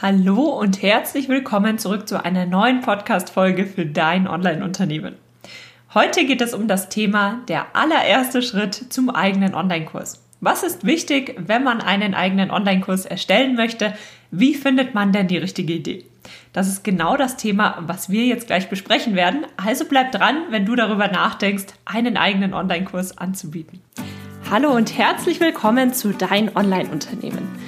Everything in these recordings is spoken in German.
Hallo und herzlich willkommen zurück zu einer neuen Podcast-Folge für dein Online-Unternehmen. Heute geht es um das Thema der allererste Schritt zum eigenen Online-Kurs. Was ist wichtig, wenn man einen eigenen Online-Kurs erstellen möchte? Wie findet man denn die richtige Idee? Das ist genau das Thema, was wir jetzt gleich besprechen werden. Also bleib dran, wenn du darüber nachdenkst, einen eigenen Online-Kurs anzubieten. Hallo und herzlich willkommen zu Dein Online-Unternehmen.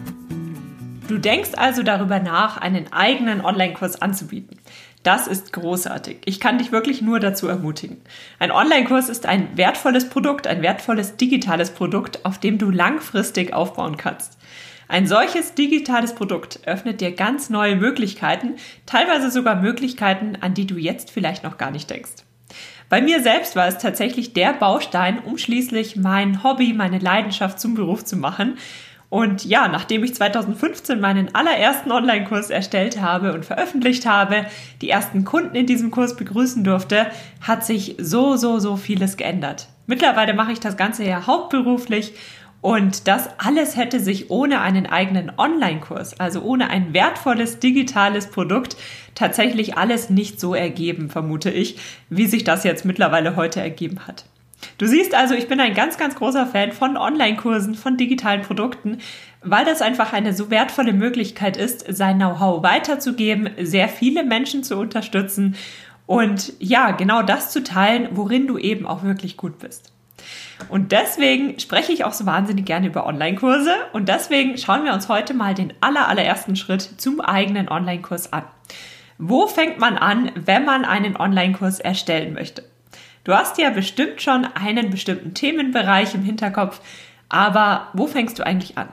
Du denkst also darüber nach, einen eigenen Online-Kurs anzubieten. Das ist großartig. Ich kann dich wirklich nur dazu ermutigen. Ein Online-Kurs ist ein wertvolles Produkt, ein wertvolles digitales Produkt, auf dem du langfristig aufbauen kannst. Ein solches digitales Produkt öffnet dir ganz neue Möglichkeiten, teilweise sogar Möglichkeiten, an die du jetzt vielleicht noch gar nicht denkst. Bei mir selbst war es tatsächlich der Baustein, um schließlich mein Hobby, meine Leidenschaft zum Beruf zu machen und ja, nachdem ich 2015 meinen allerersten Online-Kurs erstellt habe und veröffentlicht habe, die ersten Kunden in diesem Kurs begrüßen durfte, hat sich so, so, so vieles geändert. Mittlerweile mache ich das Ganze ja hauptberuflich und das alles hätte sich ohne einen eigenen Online-Kurs, also ohne ein wertvolles digitales Produkt, tatsächlich alles nicht so ergeben, vermute ich, wie sich das jetzt mittlerweile heute ergeben hat. Du siehst also, ich bin ein ganz, ganz großer Fan von Online-Kursen, von digitalen Produkten, weil das einfach eine so wertvolle Möglichkeit ist, sein Know-how weiterzugeben, sehr viele Menschen zu unterstützen und ja, genau das zu teilen, worin du eben auch wirklich gut bist. Und deswegen spreche ich auch so wahnsinnig gerne über Online-Kurse und deswegen schauen wir uns heute mal den aller, allerersten Schritt zum eigenen Online-Kurs an. Wo fängt man an, wenn man einen Online-Kurs erstellen möchte? Du hast ja bestimmt schon einen bestimmten Themenbereich im Hinterkopf, aber wo fängst du eigentlich an?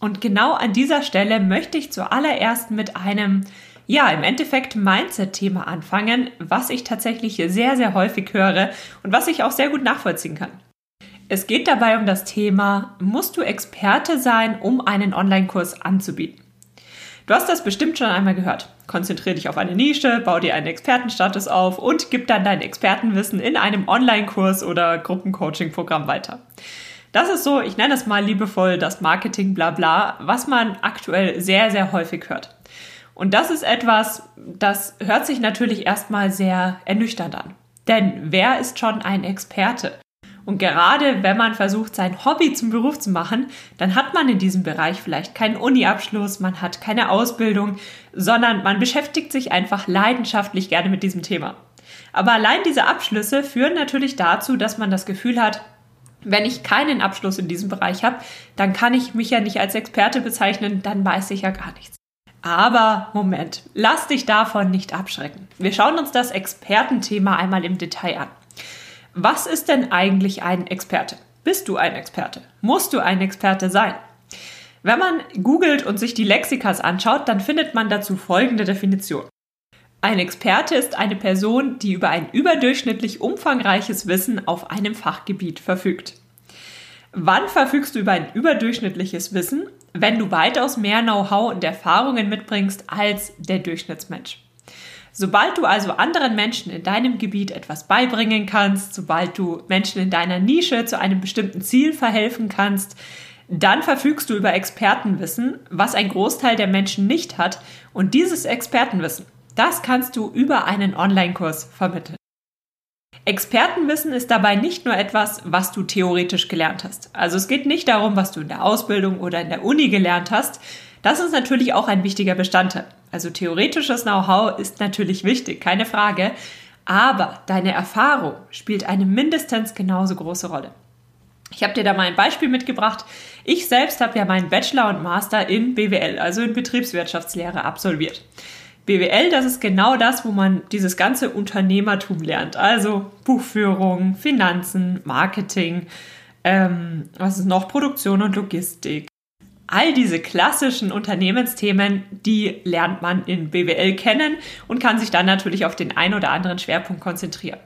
Und genau an dieser Stelle möchte ich zuallererst mit einem, ja, im Endeffekt Mindset-Thema anfangen, was ich tatsächlich sehr, sehr häufig höre und was ich auch sehr gut nachvollziehen kann. Es geht dabei um das Thema, musst du Experte sein, um einen Online-Kurs anzubieten? Du hast das bestimmt schon einmal gehört. Konzentriere dich auf eine Nische, bau dir einen Expertenstatus auf und gib dann dein Expertenwissen in einem Online-Kurs oder Gruppencoaching-Programm weiter. Das ist so, ich nenne es mal liebevoll das Marketing Blabla, was man aktuell sehr, sehr häufig hört. Und das ist etwas, das hört sich natürlich erstmal sehr ernüchternd an. Denn wer ist schon ein Experte? Und gerade wenn man versucht, sein Hobby zum Beruf zu machen, dann hat man in diesem Bereich vielleicht keinen Uni-Abschluss, man hat keine Ausbildung, sondern man beschäftigt sich einfach leidenschaftlich gerne mit diesem Thema. Aber allein diese Abschlüsse führen natürlich dazu, dass man das Gefühl hat, wenn ich keinen Abschluss in diesem Bereich habe, dann kann ich mich ja nicht als Experte bezeichnen, dann weiß ich ja gar nichts. Aber Moment, lass dich davon nicht abschrecken. Wir schauen uns das Expertenthema einmal im Detail an. Was ist denn eigentlich ein Experte? Bist du ein Experte? Musst du ein Experte sein? Wenn man googelt und sich die Lexikas anschaut, dann findet man dazu folgende Definition. Ein Experte ist eine Person, die über ein überdurchschnittlich umfangreiches Wissen auf einem Fachgebiet verfügt. Wann verfügst du über ein überdurchschnittliches Wissen? Wenn du weitaus mehr Know-how und Erfahrungen mitbringst als der Durchschnittsmensch. Sobald du also anderen Menschen in deinem Gebiet etwas beibringen kannst, sobald du Menschen in deiner Nische zu einem bestimmten Ziel verhelfen kannst, dann verfügst du über Expertenwissen, was ein Großteil der Menschen nicht hat. Und dieses Expertenwissen, das kannst du über einen Online-Kurs vermitteln. Expertenwissen ist dabei nicht nur etwas, was du theoretisch gelernt hast. Also es geht nicht darum, was du in der Ausbildung oder in der Uni gelernt hast. Das ist natürlich auch ein wichtiger Bestandteil. Also theoretisches Know-how ist natürlich wichtig, keine Frage, aber deine Erfahrung spielt eine mindestens genauso große Rolle. Ich habe dir da mal ein Beispiel mitgebracht. Ich selbst habe ja meinen Bachelor und Master in BWL, also in Betriebswirtschaftslehre, absolviert. BWL, das ist genau das, wo man dieses ganze Unternehmertum lernt. Also Buchführung, Finanzen, Marketing, ähm, was ist noch, Produktion und Logistik, All diese klassischen Unternehmensthemen, die lernt man in BWL kennen und kann sich dann natürlich auf den ein oder anderen Schwerpunkt konzentrieren.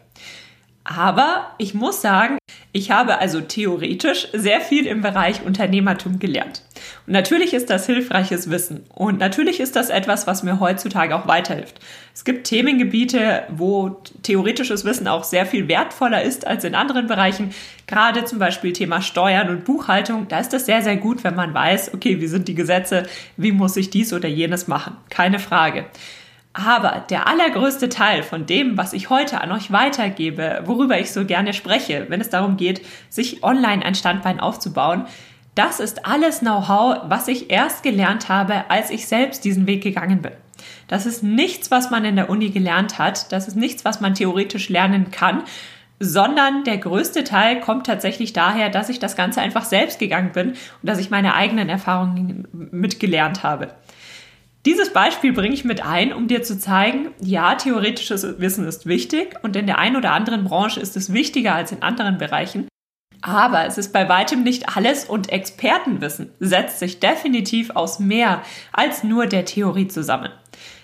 Aber ich muss sagen, ich habe also theoretisch sehr viel im Bereich Unternehmertum gelernt. Und natürlich ist das hilfreiches Wissen. Und natürlich ist das etwas, was mir heutzutage auch weiterhilft. Es gibt Themengebiete, wo theoretisches Wissen auch sehr viel wertvoller ist als in anderen Bereichen. Gerade zum Beispiel Thema Steuern und Buchhaltung. Da ist es sehr, sehr gut, wenn man weiß, okay, wie sind die Gesetze, wie muss ich dies oder jenes machen. Keine Frage. Aber der allergrößte Teil von dem, was ich heute an euch weitergebe, worüber ich so gerne spreche, wenn es darum geht, sich online ein Standbein aufzubauen, das ist alles Know-how, was ich erst gelernt habe, als ich selbst diesen Weg gegangen bin. Das ist nichts, was man in der Uni gelernt hat. Das ist nichts, was man theoretisch lernen kann, sondern der größte Teil kommt tatsächlich daher, dass ich das Ganze einfach selbst gegangen bin und dass ich meine eigenen Erfahrungen mitgelernt habe. Dieses Beispiel bringe ich mit ein, um dir zu zeigen, ja, theoretisches Wissen ist wichtig und in der einen oder anderen Branche ist es wichtiger als in anderen Bereichen. Aber es ist bei weitem nicht alles und Expertenwissen setzt sich definitiv aus mehr als nur der Theorie zusammen.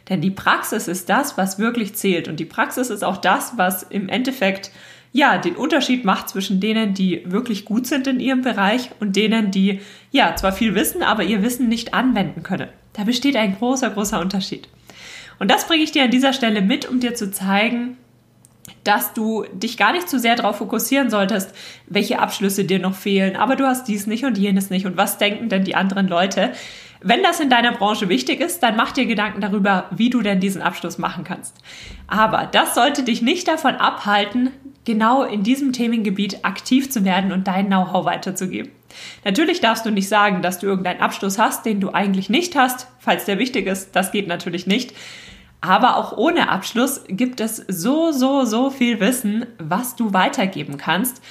Denn die Praxis ist das, was wirklich zählt und die Praxis ist auch das, was im Endeffekt ja, den Unterschied macht zwischen denen, die wirklich gut sind in ihrem Bereich und denen, die ja zwar viel wissen, aber ihr Wissen nicht anwenden können. Da besteht ein großer, großer Unterschied. Und das bringe ich dir an dieser Stelle mit, um dir zu zeigen, dass du dich gar nicht zu sehr darauf fokussieren solltest, welche Abschlüsse dir noch fehlen, aber du hast dies nicht und jenes nicht und was denken denn die anderen Leute. Wenn das in deiner Branche wichtig ist, dann mach dir Gedanken darüber, wie du denn diesen Abschluss machen kannst. Aber das sollte dich nicht davon abhalten, genau in diesem Themengebiet aktiv zu werden und dein Know-how weiterzugeben. Natürlich darfst du nicht sagen, dass du irgendeinen Abschluss hast, den du eigentlich nicht hast, falls der wichtig ist. Das geht natürlich nicht. Aber auch ohne Abschluss gibt es so, so, so viel Wissen, was du weitergeben kannst,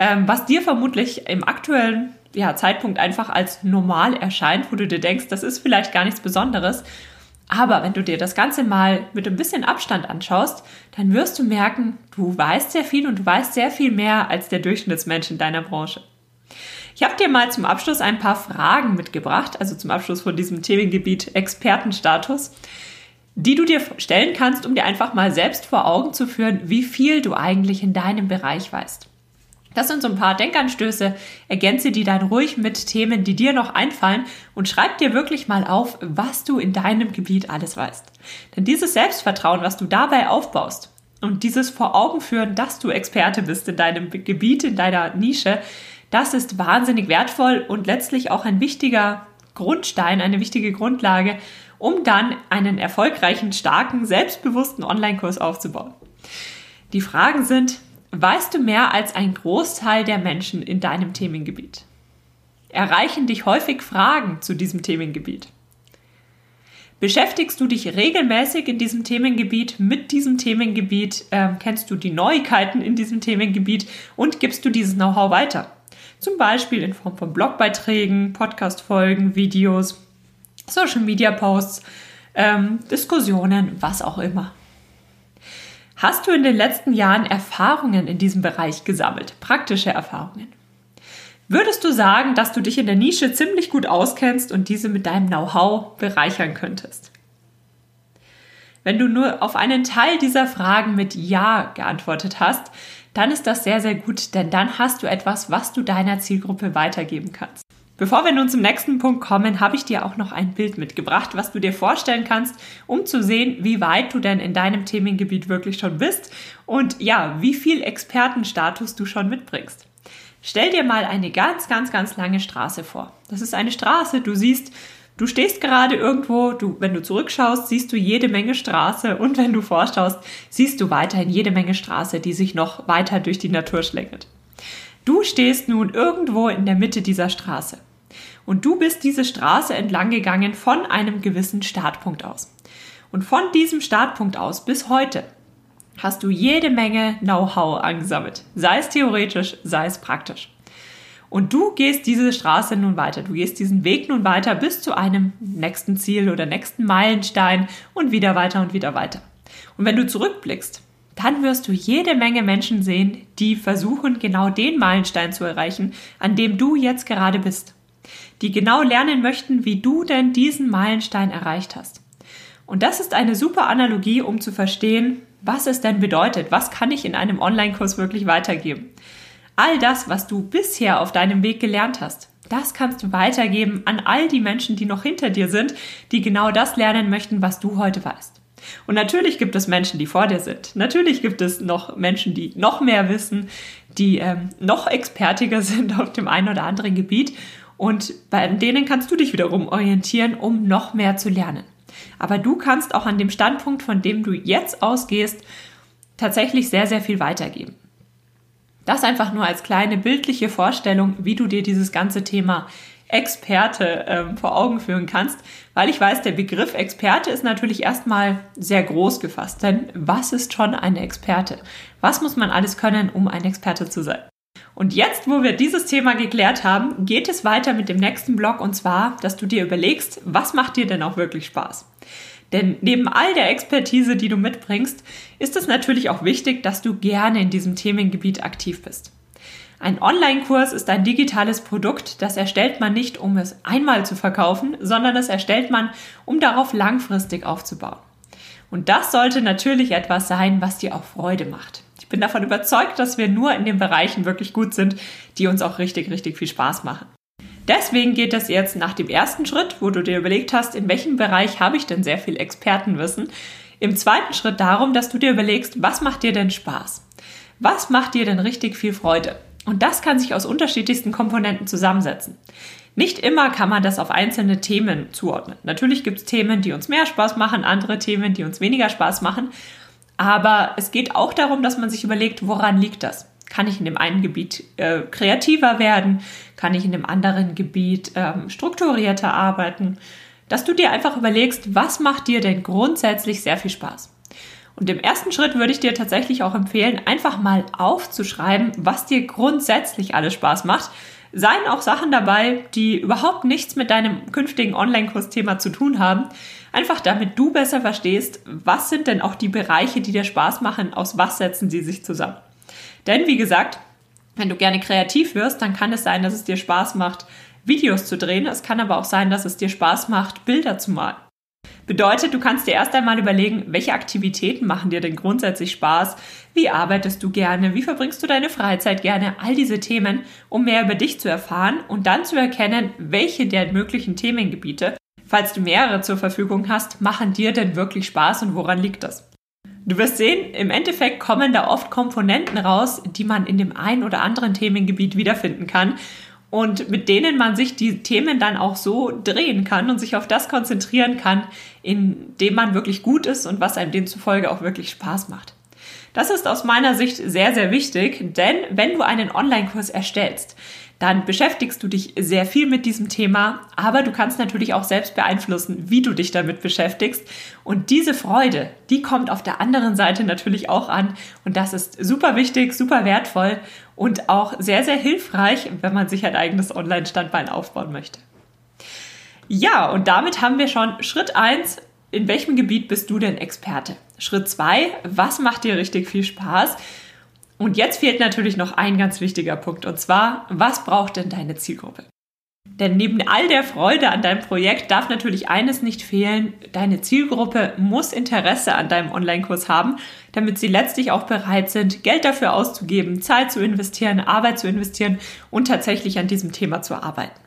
ähm, was dir vermutlich im aktuellen ja, Zeitpunkt einfach als normal erscheint, wo du dir denkst, das ist vielleicht gar nichts Besonderes. Aber wenn du dir das Ganze mal mit ein bisschen Abstand anschaust, dann wirst du merken, du weißt sehr viel und du weißt sehr viel mehr als der Durchschnittsmensch in deiner Branche. Ich habe dir mal zum Abschluss ein paar Fragen mitgebracht, also zum Abschluss von diesem Themengebiet Expertenstatus, die du dir stellen kannst, um dir einfach mal selbst vor Augen zu führen, wie viel du eigentlich in deinem Bereich weißt. Das sind so ein paar Denkanstöße. Ergänze die dann ruhig mit Themen, die dir noch einfallen und schreib dir wirklich mal auf, was du in deinem Gebiet alles weißt. Denn dieses Selbstvertrauen, was du dabei aufbaust und dieses vor Augen führen, dass du Experte bist in deinem Gebiet, in deiner Nische, das ist wahnsinnig wertvoll und letztlich auch ein wichtiger Grundstein, eine wichtige Grundlage, um dann einen erfolgreichen, starken, selbstbewussten Online-Kurs aufzubauen. Die Fragen sind, Weißt du mehr als ein Großteil der Menschen in deinem Themengebiet? Erreichen dich häufig Fragen zu diesem Themengebiet? Beschäftigst du dich regelmäßig in diesem Themengebiet, mit diesem Themengebiet? Äh, kennst du die Neuigkeiten in diesem Themengebiet und gibst du dieses Know-how weiter? Zum Beispiel in Form von Blogbeiträgen, Podcastfolgen, Videos, Social-Media-Posts, ähm, Diskussionen, was auch immer. Hast du in den letzten Jahren Erfahrungen in diesem Bereich gesammelt, praktische Erfahrungen? Würdest du sagen, dass du dich in der Nische ziemlich gut auskennst und diese mit deinem Know-how bereichern könntest? Wenn du nur auf einen Teil dieser Fragen mit Ja geantwortet hast, dann ist das sehr, sehr gut, denn dann hast du etwas, was du deiner Zielgruppe weitergeben kannst. Bevor wir nun zum nächsten Punkt kommen, habe ich dir auch noch ein Bild mitgebracht, was du dir vorstellen kannst, um zu sehen, wie weit du denn in deinem Themengebiet wirklich schon bist und ja, wie viel Expertenstatus du schon mitbringst. Stell dir mal eine ganz, ganz, ganz lange Straße vor. Das ist eine Straße, du siehst, du stehst gerade irgendwo, du, wenn du zurückschaust, siehst du jede Menge Straße und wenn du vorschaust, siehst du weiterhin jede Menge Straße, die sich noch weiter durch die Natur schlängelt. Du stehst nun irgendwo in der Mitte dieser Straße. Und du bist diese Straße entlang gegangen von einem gewissen Startpunkt aus. Und von diesem Startpunkt aus bis heute hast du jede Menge Know-how angesammelt. Sei es theoretisch, sei es praktisch. Und du gehst diese Straße nun weiter. Du gehst diesen Weg nun weiter bis zu einem nächsten Ziel oder nächsten Meilenstein und wieder weiter und wieder weiter. Und wenn du zurückblickst, dann wirst du jede Menge Menschen sehen, die versuchen, genau den Meilenstein zu erreichen, an dem du jetzt gerade bist. die genau lernen möchten, wie du denn diesen Meilenstein erreicht hast. Und das ist eine super Analogie, um zu verstehen, was es denn bedeutet. Was kann ich in einem Online-Kurs wirklich weitergeben? All das, was du bisher auf deinem Weg gelernt hast, das kannst du weitergeben an all die Menschen, die noch hinter dir sind, die genau das lernen möchten, was du heute weißt. Und natürlich gibt es Menschen, die vor dir sind. Natürlich gibt es noch Menschen, die noch mehr wissen, die ähm, noch expertiger sind auf dem einen oder anderen Gebiet. Und bei denen kannst du dich wiederum orientieren, um noch mehr zu lernen. Aber du kannst auch an dem Standpunkt, von dem du jetzt ausgehst, tatsächlich sehr, sehr viel weitergeben. Das einfach nur als kleine bildliche Vorstellung, wie du dir dieses ganze Thema Experte ähm, vor Augen führen kannst, weil ich weiß, der Begriff Experte ist natürlich erstmal sehr groß gefasst. Denn was ist schon eine Experte? Was muss man alles können, um ein Experte zu sein? Und jetzt, wo wir dieses Thema geklärt haben, geht es weiter mit dem nächsten Block und zwar, dass du dir überlegst, was macht dir denn auch wirklich Spaß? Denn neben all der Expertise, die du mitbringst, ist es natürlich auch wichtig, dass du gerne in diesem Themengebiet aktiv bist. Ein Online-Kurs ist ein digitales Produkt, das erstellt man nicht, um es einmal zu verkaufen, sondern das erstellt man, um darauf langfristig aufzubauen. Und das sollte natürlich etwas sein, was dir auch Freude macht. Ich bin davon überzeugt, dass wir nur in den Bereichen wirklich gut sind, die uns auch richtig, richtig viel Spaß machen. Deswegen geht es jetzt nach dem ersten Schritt, wo du dir überlegt hast, in welchem Bereich habe ich denn sehr viel Expertenwissen, im zweiten Schritt darum, dass du dir überlegst, was macht dir denn Spaß? Was macht dir denn richtig viel Freude? Und das kann sich aus unterschiedlichsten Komponenten zusammensetzen. Nicht immer kann man das auf einzelne Themen zuordnen. Natürlich gibt es Themen, die uns mehr Spaß machen, andere Themen, die uns weniger Spaß machen. Aber es geht auch darum, dass man sich überlegt, woran liegt das? Kann ich in dem einen Gebiet äh, kreativer werden? Kann ich in dem anderen Gebiet ähm, strukturierter arbeiten? Dass du dir einfach überlegst, was macht dir denn grundsätzlich sehr viel Spaß? Und im ersten Schritt würde ich dir tatsächlich auch empfehlen, einfach mal aufzuschreiben, was dir grundsätzlich alles Spaß macht. Seien auch Sachen dabei, die überhaupt nichts mit deinem künftigen Online-Kursthema zu tun haben. Einfach damit du besser verstehst, was sind denn auch die Bereiche, die dir Spaß machen, aus was setzen sie sich zusammen. Denn wie gesagt, wenn du gerne kreativ wirst, dann kann es sein, dass es dir Spaß macht, Videos zu drehen. Es kann aber auch sein, dass es dir Spaß macht, Bilder zu malen. Bedeutet, du kannst dir erst einmal überlegen, welche Aktivitäten machen dir denn grundsätzlich Spaß? Wie arbeitest du gerne? Wie verbringst du deine Freizeit gerne? All diese Themen, um mehr über dich zu erfahren und dann zu erkennen, welche der möglichen Themengebiete, falls du mehrere zur Verfügung hast, machen dir denn wirklich Spaß und woran liegt das? Du wirst sehen, im Endeffekt kommen da oft Komponenten raus, die man in dem einen oder anderen Themengebiet wiederfinden kann und mit denen man sich die Themen dann auch so drehen kann und sich auf das konzentrieren kann, in dem man wirklich gut ist und was einem demzufolge auch wirklich Spaß macht. Das ist aus meiner Sicht sehr, sehr wichtig, denn wenn du einen Online-Kurs erstellst, dann beschäftigst du dich sehr viel mit diesem Thema, aber du kannst natürlich auch selbst beeinflussen, wie du dich damit beschäftigst. Und diese Freude, die kommt auf der anderen Seite natürlich auch an. Und das ist super wichtig, super wertvoll und auch sehr, sehr hilfreich, wenn man sich ein eigenes Online-Standbein aufbauen möchte. Ja, und damit haben wir schon Schritt eins. In welchem Gebiet bist du denn Experte? Schritt zwei, was macht dir richtig viel Spaß? Und jetzt fehlt natürlich noch ein ganz wichtiger Punkt, und zwar, was braucht denn deine Zielgruppe? Denn neben all der Freude an deinem Projekt darf natürlich eines nicht fehlen. Deine Zielgruppe muss Interesse an deinem Online-Kurs haben, damit sie letztlich auch bereit sind, Geld dafür auszugeben, Zeit zu investieren, Arbeit zu investieren und tatsächlich an diesem Thema zu arbeiten.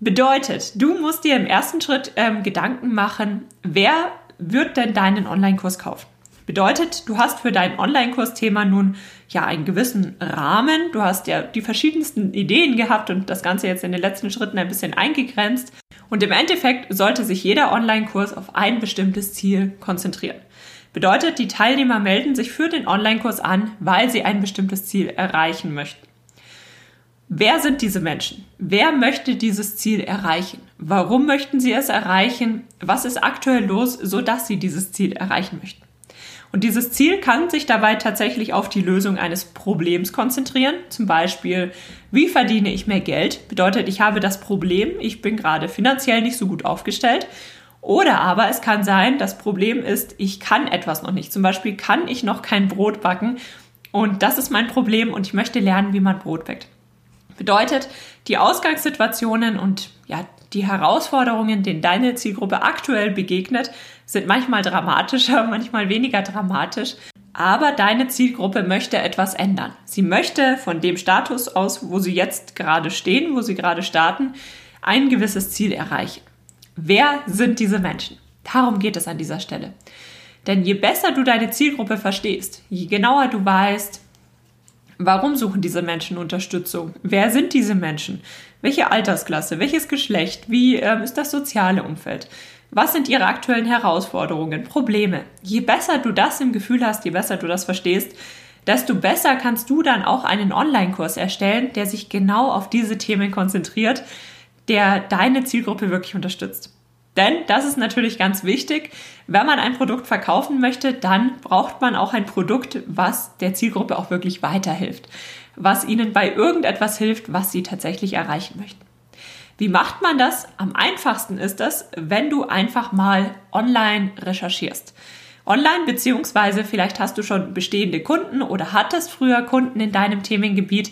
Bedeutet, du musst dir im ersten Schritt ähm, Gedanken machen, wer wird denn deinen Online-Kurs kaufen? Bedeutet, du hast für dein Online-Kursthema nun ja einen gewissen Rahmen, du hast ja die verschiedensten Ideen gehabt und das Ganze jetzt in den letzten Schritten ein bisschen eingegrenzt. Und im Endeffekt sollte sich jeder Online-Kurs auf ein bestimmtes Ziel konzentrieren. Bedeutet, die Teilnehmer melden sich für den Online-Kurs an, weil sie ein bestimmtes Ziel erreichen möchten. Wer sind diese Menschen? Wer möchte dieses Ziel erreichen? Warum möchten sie es erreichen? Was ist aktuell los, sodass sie dieses Ziel erreichen möchten? Und dieses Ziel kann sich dabei tatsächlich auf die Lösung eines Problems konzentrieren. Zum Beispiel, wie verdiene ich mehr Geld? Bedeutet, ich habe das Problem, ich bin gerade finanziell nicht so gut aufgestellt. Oder aber es kann sein, das Problem ist, ich kann etwas noch nicht. Zum Beispiel kann ich noch kein Brot backen und das ist mein Problem und ich möchte lernen, wie man Brot backt. Bedeutet, die Ausgangssituationen und ja, die Herausforderungen, denen deine Zielgruppe aktuell begegnet, sind manchmal dramatischer, manchmal weniger dramatisch. Aber deine Zielgruppe möchte etwas ändern. Sie möchte von dem Status aus, wo sie jetzt gerade stehen, wo sie gerade starten, ein gewisses Ziel erreichen. Wer sind diese Menschen? Darum geht es an dieser Stelle. Denn je besser du deine Zielgruppe verstehst, je genauer du weißt, warum suchen diese Menschen Unterstützung, wer sind diese Menschen, welche Altersklasse, welches Geschlecht, wie äh, ist das soziale Umfeld, was sind ihre aktuellen Herausforderungen, Probleme. Je besser du das im Gefühl hast, je besser du das verstehst, desto besser kannst du dann auch einen Online-Kurs erstellen, der sich genau auf diese Themen konzentriert, der deine Zielgruppe wirklich unterstützt. Denn das ist natürlich ganz wichtig. Wenn man ein Produkt verkaufen möchte, dann braucht man auch ein Produkt, was der Zielgruppe auch wirklich weiterhilft, was ihnen bei irgendetwas hilft, was sie tatsächlich erreichen möchten. Wie macht man das? Am einfachsten ist das, wenn du einfach mal online recherchierst. Online beziehungsweise vielleicht hast du schon bestehende Kunden oder hattest früher Kunden in deinem Themengebiet,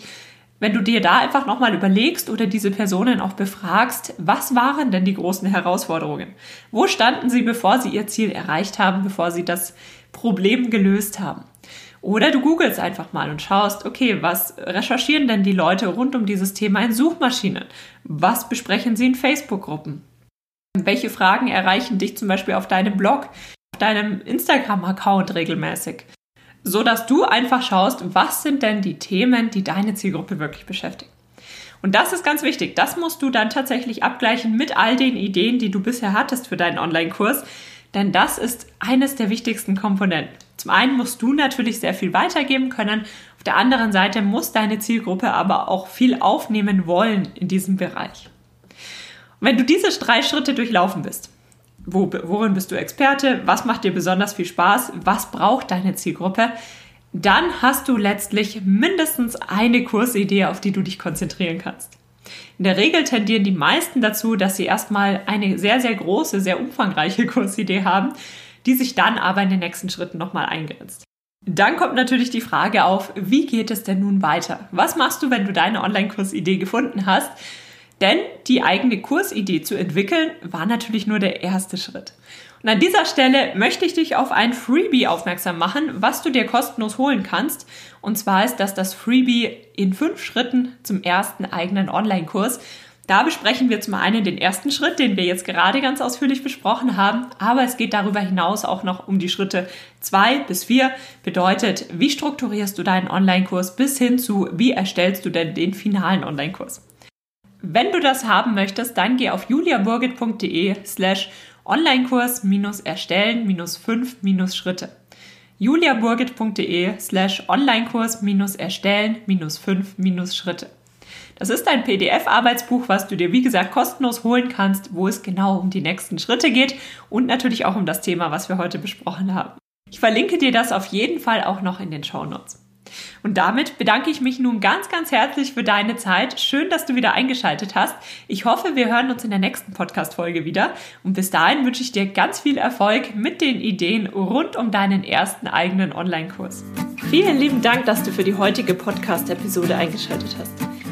wenn du dir da einfach nochmal überlegst oder diese Personen auch befragst, was waren denn die großen Herausforderungen? Wo standen sie, bevor sie ihr Ziel erreicht haben, bevor sie das Problem gelöst haben? Oder du googelst einfach mal und schaust, okay, was recherchieren denn die Leute rund um dieses Thema in Suchmaschinen? Was besprechen sie in Facebook-Gruppen? Welche Fragen erreichen dich zum Beispiel auf deinem Blog, auf deinem Instagram-Account regelmäßig? so dass du einfach schaust, was sind denn die Themen, die deine Zielgruppe wirklich beschäftigen. Und das ist ganz wichtig. Das musst du dann tatsächlich abgleichen mit all den Ideen, die du bisher hattest für deinen Online-Kurs. Denn das ist eines der wichtigsten Komponenten. Zum einen musst du natürlich sehr viel weitergeben können. Auf der anderen Seite muss deine Zielgruppe aber auch viel aufnehmen wollen in diesem Bereich. Und wenn du diese drei Schritte durchlaufen bist, wo, worin bist du Experte? Was macht dir besonders viel Spaß? Was braucht deine Zielgruppe? Dann hast du letztlich mindestens eine Kursidee, auf die du dich konzentrieren kannst. In der Regel tendieren die meisten dazu, dass sie erstmal eine sehr, sehr große, sehr umfangreiche Kursidee haben, die sich dann aber in den nächsten Schritten nochmal eingrenzt. Dann kommt natürlich die Frage auf, wie geht es denn nun weiter? Was machst du, wenn du deine Online-Kursidee gefunden hast? Denn die eigene Kursidee zu entwickeln, war natürlich nur der erste Schritt. Und an dieser Stelle möchte ich dich auf ein Freebie aufmerksam machen, was du dir kostenlos holen kannst. Und zwar ist das das Freebie in fünf Schritten zum ersten eigenen Online-Kurs. Da besprechen wir zum einen den ersten Schritt, den wir jetzt gerade ganz ausführlich besprochen haben, aber es geht darüber hinaus auch noch um die Schritte zwei bis vier. Bedeutet, wie strukturierst du deinen Online-Kurs bis hin zu, wie erstellst du denn den finalen Online-Kurs? Wenn du das haben möchtest, dann geh auf juliaburgit.de slash Onlinekurs erstellen minus 5 minus Schritte. juliaburgit.de slash Onlinekurs erstellen minus 5 minus Schritte. Das ist ein PDF-Arbeitsbuch, was du dir wie gesagt kostenlos holen kannst, wo es genau um die nächsten Schritte geht und natürlich auch um das Thema, was wir heute besprochen haben. Ich verlinke dir das auf jeden Fall auch noch in den Show Notes. Und damit bedanke ich mich nun ganz, ganz herzlich für deine Zeit. Schön, dass du wieder eingeschaltet hast. Ich hoffe, wir hören uns in der nächsten Podcast-Folge wieder. Und bis dahin wünsche ich dir ganz viel Erfolg mit den Ideen rund um deinen ersten eigenen Online-Kurs. Vielen lieben Dank, dass du für die heutige Podcast-Episode eingeschaltet hast.